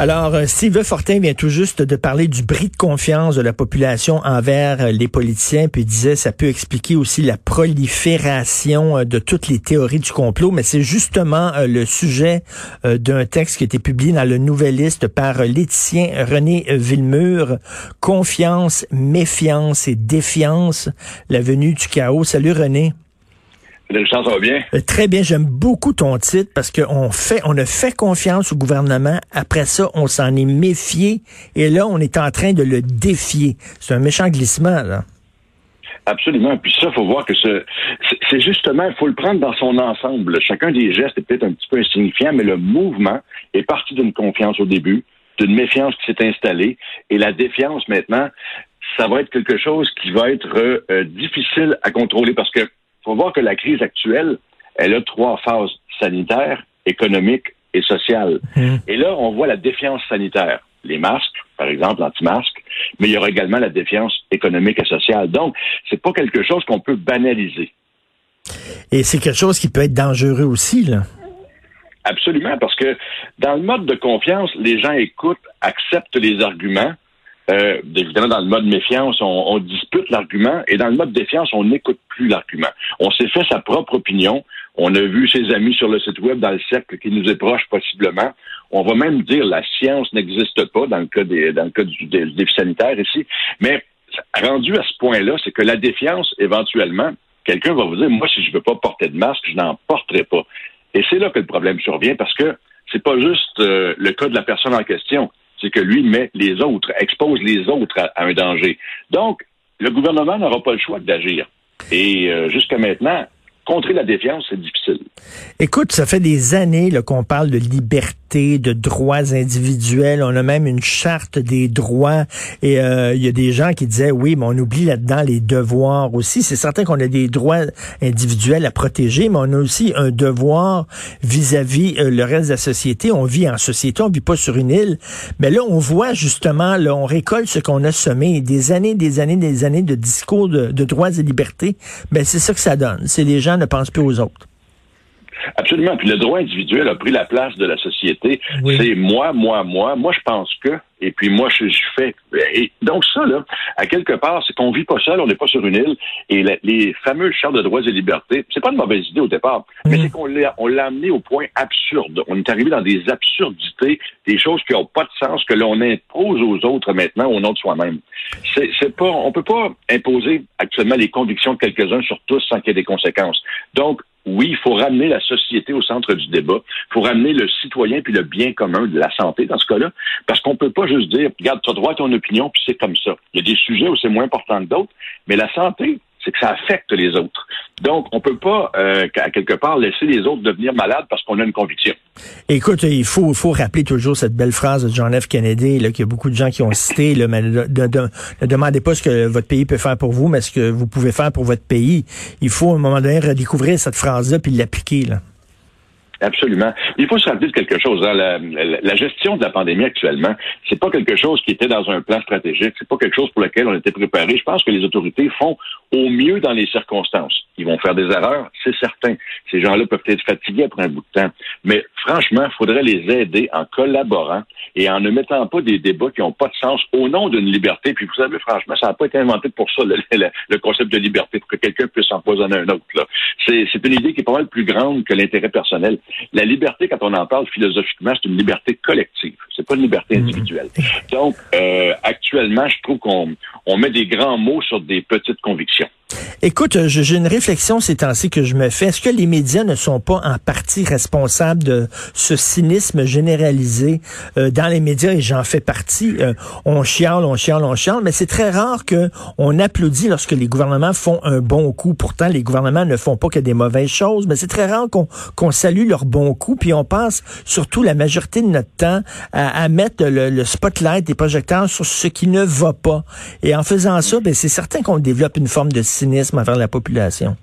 Alors, euh, Sylvain Fortin vient tout juste de parler du bris de confiance de la population envers euh, les politiciens, puis il disait ça peut expliquer aussi la prolifération euh, de toutes les théories du complot, mais c'est justement le sujet d'un texte qui a été publié dans le Nouvelliste par l'éthicien René Villemur, Confiance, méfiance et défiance, la venue du chaos. Salut René. Ça va bien? Euh, très bien, j'aime beaucoup ton titre parce qu'on fait, on a fait confiance au gouvernement. Après ça, on s'en est méfié et là, on est en train de le défier. C'est un méchant glissement, là. Absolument. Puis ça, faut voir que c'est justement, il faut le prendre dans son ensemble. Chacun des gestes est peut-être un petit peu insignifiant, mais le mouvement est parti d'une confiance au début, d'une méfiance qui s'est installée, et la défiance maintenant, ça va être quelque chose qui va être euh, difficile à contrôler parce que faut voir que la crise actuelle, elle a trois phases sanitaires, économiques et sociales. Mmh. Et là, on voit la défiance sanitaire. Les masques, par exemple, l'anti-masque, mais il y aura également la défiance économique et sociale. Donc, c'est pas quelque chose qu'on peut banaliser. Et c'est quelque chose qui peut être dangereux aussi, là. Absolument, parce que dans le mode de confiance, les gens écoutent, acceptent les arguments, euh, évidemment, dans le mode méfiance, on, dispute l'argument, et dans le mode défiance, on n'écoute plus l'argument. On s'est fait sa propre opinion. On a vu ses amis sur le site web dans le cercle qui nous est proche possiblement. On va même dire la science n'existe pas dans le cas des, dans le cas du, défi sanitaire ici. Mais rendu à ce point-là, c'est que la défiance, éventuellement, quelqu'un va vous dire, moi, si je veux pas porter de masque, je n'en porterai pas. Et c'est là que le problème survient parce que c'est pas juste euh, le cas de la personne en question c'est que lui met les autres, expose les autres à, un danger. Donc, le gouvernement n'aura pas le choix d'agir. Et euh, jusqu'à maintenant, contrer la défiance, c'est difficile. Écoute, ça fait des années qu'on parle de liberté, de droits individuels. On a même une charte des droits. Et euh, il y a des gens qui disaient, oui, mais on oublie là-dedans les devoirs aussi. C'est certain qu'on a des droits individuels à protéger, mais on a aussi un devoir vis-à-vis euh, le reste de la société. On vit en société, on vit pas sur une île. Mais là, on voit justement, là, on récolte ce qu'on a semé. Des années, des années, des années de discours de, de droits et libertés. Ben, c'est ça que ça donne. C'est les gens ne pensent plus aux autres. Absolument. Puis le droit individuel a pris la place de la société. C'est moi, moi, moi. Moi, je pense que. Et puis moi, je, fais. Et donc ça, là, à quelque part, c'est qu'on vit pas seul, on n'est pas sur une île. Et les fameux chartes de droits et libertés, c'est pas une mauvaise idée au départ, mais mm. c'est qu'on l'a, on l'a amené au point absurde. On est arrivé dans des absurdités, des choses qui n'ont pas de sens que l'on impose aux autres maintenant au nom de soi-même. C'est, c'est pas, on peut pas imposer actuellement les convictions de quelques-uns sur tous sans qu'il y ait des conséquences. Donc, oui, il faut ramener la société au centre du débat. Il faut ramener le citoyen puis le bien commun de la santé dans ce cas-là. Parce qu'on peut pas juste dire, regarde, tu as droit à ton opinion, puis c'est comme ça. Il y a des sujets où c'est moins important que d'autres, mais la santé, c'est que ça affecte les autres. Donc, on peut pas, euh, à quelque part, laisser les autres devenir malades parce qu'on a une conviction. Écoute, il faut, faut rappeler toujours cette belle phrase de John F. Kennedy, là, qu'il y a beaucoup de gens qui ont cité, là, mais ne, demandez pas ce que votre pays peut faire pour vous, mais ce que vous pouvez faire pour votre pays. Il faut, à un moment donné, redécouvrir cette phrase-là puis l'appliquer, là. Absolument. Il faut se rappeler de quelque chose. Hein. La, la, gestion de la pandémie actuellement, c'est pas quelque chose qui était dans un plan stratégique. C'est pas quelque chose pour lequel on était préparé. Je pense que les autorités font au mieux dans les circonstances. Ils vont faire des erreurs, c'est certain. Ces gens-là peuvent être fatigués après un bout de temps. Mais franchement, il faudrait les aider en collaborant et en ne mettant pas des débats qui n'ont pas de sens au nom d'une liberté. Puis vous savez, franchement, ça n'a pas été inventé pour ça, le, concept de liberté, pour que quelqu'un puisse empoisonner un autre. C'est une idée qui est pas mal plus grande que l'intérêt personnel. La liberté, quand on en parle philosophiquement, c'est une liberté collective. C'est pas une liberté mmh. individuelle. Donc, euh, actuellement, je trouve qu'on on met des grands mots sur des petites convictions. Écoute, j'ai une réflexion ces temps-ci que je me fais. Est-ce que les médias ne sont pas en partie responsables de ce cynisme généralisé euh, dans les médias? Et j'en fais partie. Euh, on chiale, on chiale, on chiale, mais c'est très rare que on applaudit lorsque les gouvernements font un bon coup. Pourtant, les gouvernements ne font pas que des mauvaises choses, mais c'est très rare qu'on salue leur bon coup. Puis on passe surtout la majorité de notre temps à, mettre le, spotlight des projecteurs sur ce qui ne va pas. Et en faisant ça, ben, c'est certain qu'on développe une forme de cynisme envers la population?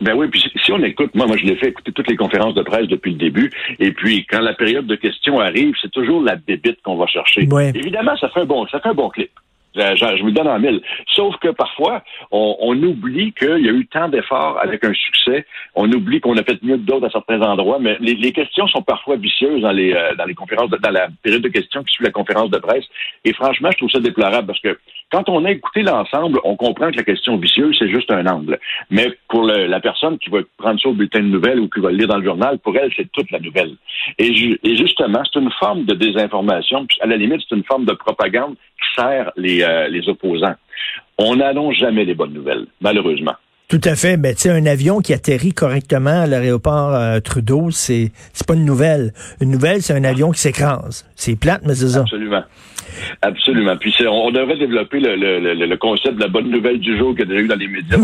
Ben oui, puis si on écoute, moi, moi je l'ai fait écouter toutes les conférences de presse depuis le début, et puis quand la période de questions arrive, c'est toujours la bébite qu'on va chercher. Évidemment, ça fait un bon, ça fait un bon clip. Je, le donne en mille. Sauf que parfois, on, oublie qu'il y a eu tant d'efforts avec un succès. On oublie qu'on a fait mieux que d'autres à certains endroits. Mais les, questions sont parfois vicieuses dans les, euh, dans les conférences, dans la période de questions qui suit la conférence de presse. Et franchement, je trouve ça déplorable parce que quand on a écouté l'ensemble, on comprend que la question vicieuse, c'est juste un angle. Mais pour la personne qui va prendre ça au bulletin de nouvelles ou qui va le lire dans le journal, pour elle, c'est toute la nouvelle. Et, justement, c'est une forme de désinformation. à la limite, c'est une forme de propagande qui sert les, euh, les opposants. On n'annonce jamais les bonnes nouvelles, malheureusement. Tout à fait. Mais tu sais, un avion qui atterrit correctement à l'aéroport euh, Trudeau, c'est c'est pas une nouvelle. Une nouvelle, c'est un avion qui s'écrase. C'est plate, mais c'est ça. Absolument. Absolument. Puis on devrait développer le, le, le, concept de la bonne nouvelle du jour qu'il y a déjà eu dans les médias.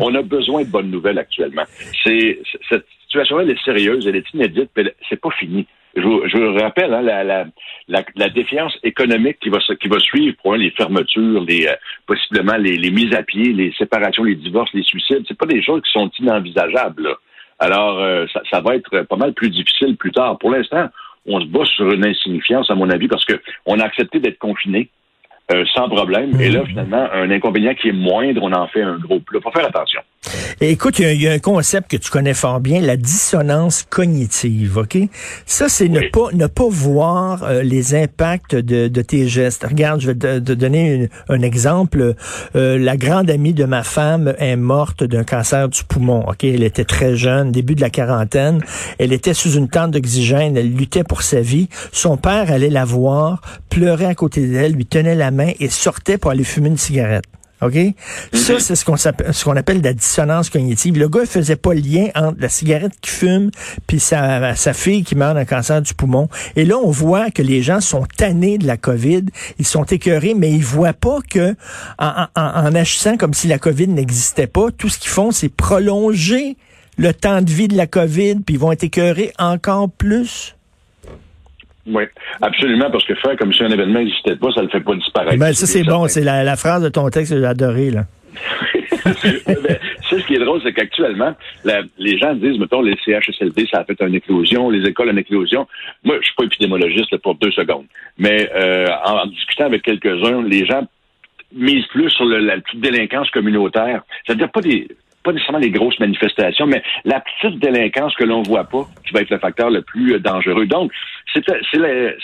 On a besoin de bonnes nouvelles actuellement. C'est cette situation-là, elle est sérieuse, elle est inédite, mais c'est pas fini. Je vous, je rappelle hein, la, la, la, la, défiance économique qui va qui va suivre pour les fermetures, les euh, possiblement les, les, mises à pied, les séparations, les divorces, les suicides. C'est pas des choses qui sont inenvisageables. Alors euh, ça, ça, va être pas mal plus difficile plus tard. Pour l'instant, on se bat sur une insignifiance, à mon avis, parce que on a accepté d'être confiné euh, sans problème. Et là, finalement, un inconvénient qui est moindre, on en fait un gros Il Faut faire attention. Écoute, il y, a un concept que tu connais fort bien, la dissonance cognitive, OK? Ça, c'est ne pas ne pas voir euh, les impacts de, de, tes gestes. Regarde, je vais te, donner un exemple. Euh, la grande amie de ma femme est morte d'un cancer du poumon, OK? Elle était très jeune, début de la quarantaine. Elle était sous une tente d'oxygène, elle luttait pour sa vie. Son père allait la voir, pleurait à côté d'elle, lui tenait la main et sortait pour aller fumer une cigarette. OK? Ça, mhm. c'est ce qu'on ce qu'on appelle la dissonance cognitive. Le gars ne faisait pas le lien entre la cigarette qu'il fume puis sa, sa fille qui meurt d'un cancer du poumon. Et là, on voit que les gens sont tannés de la COVID. Ils sont écœurés, mais ils voient pas que en, en agissant comme si la COVID n'existait pas, tout ce qu'ils font, c'est prolonger le temps de vie de la COVID, puis ils vont être écœurés encore plus. Oui, absolument, parce que faire comme si un événement n'existait pas, ça ne le fait pas disparaître. Ben, ça, c'est bon. C'est la, phrase de ton texte que j'ai adoré, là. ben, ce qui est drôle, c'est qu'actuellement, les gens disent, mettons, les CHSLD, ça a fait une éclosion, les écoles une éclosion. Moi, je suis pas épidémiologiste pour deux secondes, mais euh, en, discutant avec quelques-uns, les gens misent plus sur la petite délinquance communautaire. C'est-à-dire pas des pas nécessairement les grosses manifestations, mais la petite délinquance que l'on voit pas, qui va être le facteur le plus euh, dangereux. Donc, c'est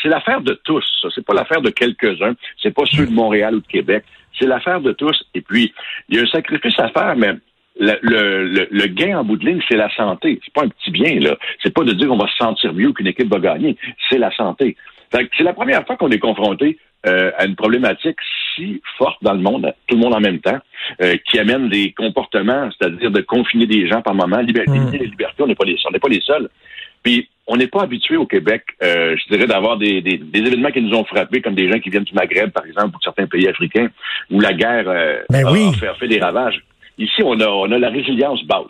l'affaire de tous. C'est pas l'affaire de quelques-uns. C'est pas ceux de Montréal ou de Québec. C'est l'affaire de tous. Et puis, il y a un sacrifice à faire, mais le, gain en bout de ligne, c'est la santé. C'est pas un petit bien, là. C'est pas de dire qu'on va se sentir mieux qu'une équipe va gagner. C'est la santé. C'est la première fois qu'on est confronté euh, à une problématique si forte dans le monde, tout le monde en même temps, euh, qui amène des comportements, c'est-à-dire de confiner des gens par moment. Liberté, mmh. liberté, on n'est pas les, on n'est pas les seuls. Puis on n'est pas habitué au Québec, euh, je dirais, d'avoir des, des, des, événements qui nous ont frappés, comme des gens qui viennent du Maghreb, par exemple, ou de certains pays africains, où la guerre euh, ben a, fait, a, fait, des ravages. Ici, on a, on a la résilience basse.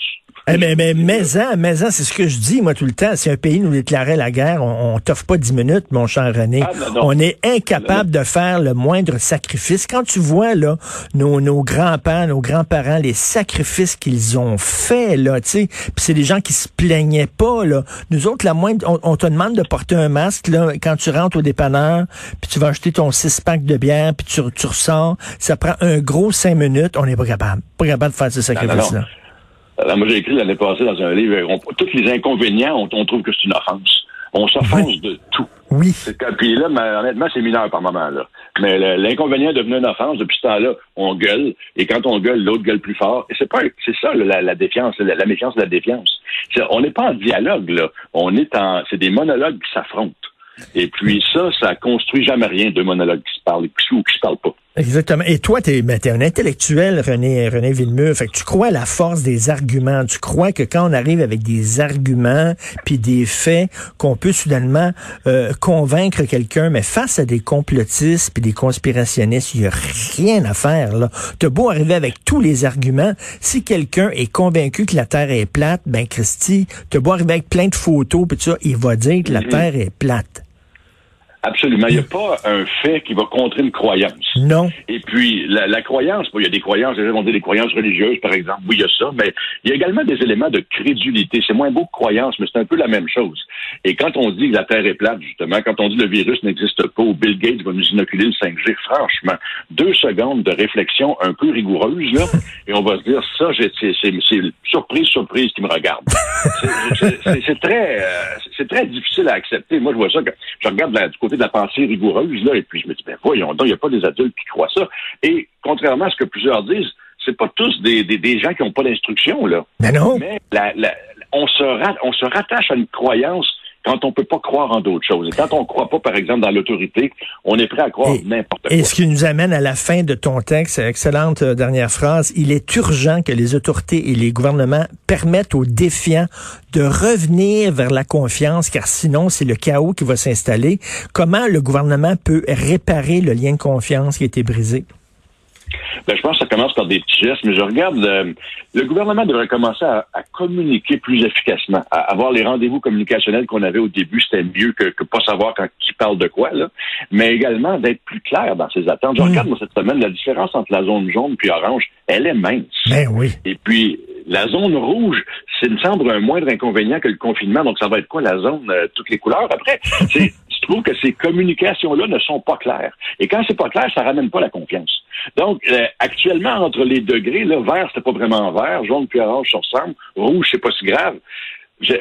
Eh, mais, mais, mais, c'est ce que je dis, moi, tout le temps. Si un pays nous déclarait la guerre, on, on t'offre pas dix minutes, mon cher René. Ah, on est incapable de faire le moindre sacrifice. Quand tu vois, là, nos, nos grands-parents, nos grands-parents, les sacrifices qu'ils ont faits, là, tu sais, puis c'est des gens qui se plaignaient pas, là. Nous autres, la moindre, on, te demande de porter un masque, là, quand tu rentres au dépanneur, puis tu vas acheter ton six-pack de bière, puis tu, tu ressors, ça prend un gros cinq minutes, on n'est pas capable. Pas capable de faire ce sacrifice-là. Alors, moi, j'ai écrit l'année passée dans un livre, on, tous les inconvénients, on, on trouve que c'est une offense. On s'offense de tout. Oui. Puis là, honnêtement, c'est mineur par moment. Là. Mais l'inconvénient est devenu une offense. Depuis ce temps-là, on gueule. Et quand on gueule, l'autre gueule plus fort. Et c'est pas, c'est ça la, la, défiance, la, la méfiance de la défiance. on n'est pas en dialogue là. On est en, c'est des monologues qui s'affrontent. Et puis ça, ça construit jamais rien de monologues qui se parle ou qui se parle pas. Exactement. Et toi, tu es, ben, un intellectuel, René, René Villemur. Fait que tu crois à la force des arguments. Tu crois que quand on arrive avec des arguments puis des faits, qu'on peut soudainement euh, convaincre quelqu'un, mais face à des complotistes puis des conspirationnistes, il n'y a rien à faire. là. T'as beau arriver avec tous les arguments, si quelqu'un est convaincu que la Terre est plate, ben Christy, t'as beau arriver avec plein de photos puis ça, il va dire que la mm-hmm. Terre est plate. Absolument. Il n'y a pas un fait qui va contrer une croyance. Non. Et puis, la, la croyance, il y a des croyances, les gens vont dire des croyances religieuses, par exemple. Oui, il y a ça, mais il y a également des éléments de crédulité. C'est moins beau que croyance, mais c'est un peu la même chose. Et quand on dit que la Terre est plate, justement, quand on dit que le virus n'existe pas ou Bill Gates va nous inoculer le 5G, franchement, deux secondes de réflexion un peu rigoureuse, là, et on va se dire, ça, c'est surprise, surprise qui me regarde. c'est très, euh, c'est très difficile à accepter. Moi, je vois ça que je regarde du côté de la pensée rigoureuse, là, et puis je me dis, ben voyons donc, il n'y a pas des adultes qui croient ça. Et contrairement à ce que plusieurs disent, c'est pas tous des, des, gens qui n'ont pas d'instruction, là. Ben non. Mais on, se on se rattache à une croyance quand on peut pas croire en d'autres choses. Et quand on croit pas, par exemple, dans l'autorité, on est prêt à croire n'importe quoi. Et ce qui nous amène à la fin de ton texte, excellente euh, dernière phrase, il est urgent que les autorités et les gouvernements permettent aux défiants de revenir vers la confiance, car sinon c'est le chaos qui va s'installer. Comment le gouvernement peut réparer le lien de confiance qui a été brisé? Ben, je pense que ça commence par des petits gestes, mais je regarde, euh, le gouvernement devrait commencer à, communiquer plus efficacement, à avoir les rendez-vous communicationnels qu'on avait au début, c'était mieux que, que pas savoir quand qui parle de quoi, là, mais également d'être plus clair dans ses attentes. Je mm. regarde, moi, cette semaine, la différence entre la zone jaune puis orange, elle est mince. Ben oui. Et puis, la zone rouge, c'est me semble un moindre inconvénient que le confinement. Donc, ça va être quoi la zone, euh, toutes les couleurs? Après? C'est je trouve que ces communications-là ne sont pas claires. Et quand c'est pas clair, ça ramène pas la confiance. Donc, euh, actuellement, entre les degrés, là, vert, c'est pas vraiment vert, jaune puis orange, ça ressemble, rouge, c'est pas si grave.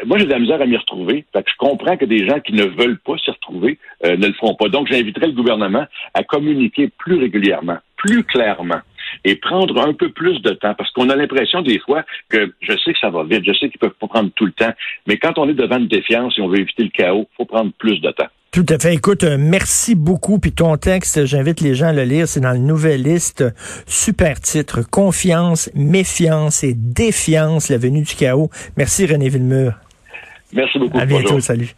Moi, j'ai de la misère à m'y retrouver. Fait que je comprends que des gens qui ne veulent pas s'y retrouver euh, ne le feront pas. Donc, j'inviterai le gouvernement à communiquer plus régulièrement, plus clairement et prendre un peu plus de temps parce qu'on a l'impression des fois que je sais que ça va vite, je sais qu'ils peuvent pas prendre tout le temps, mais quand on est devant une défiance et on veut éviter le chaos, faut prendre plus de temps. Tout à fait. Écoute, euh, merci beaucoup. Puis ton texte, j'invite les gens à le lire. C'est dans le Nouvelliste. Super titre. Confiance, méfiance et défiance, la venue du chaos. Merci René Villemur. Merci beaucoup. À bientôt. Salut.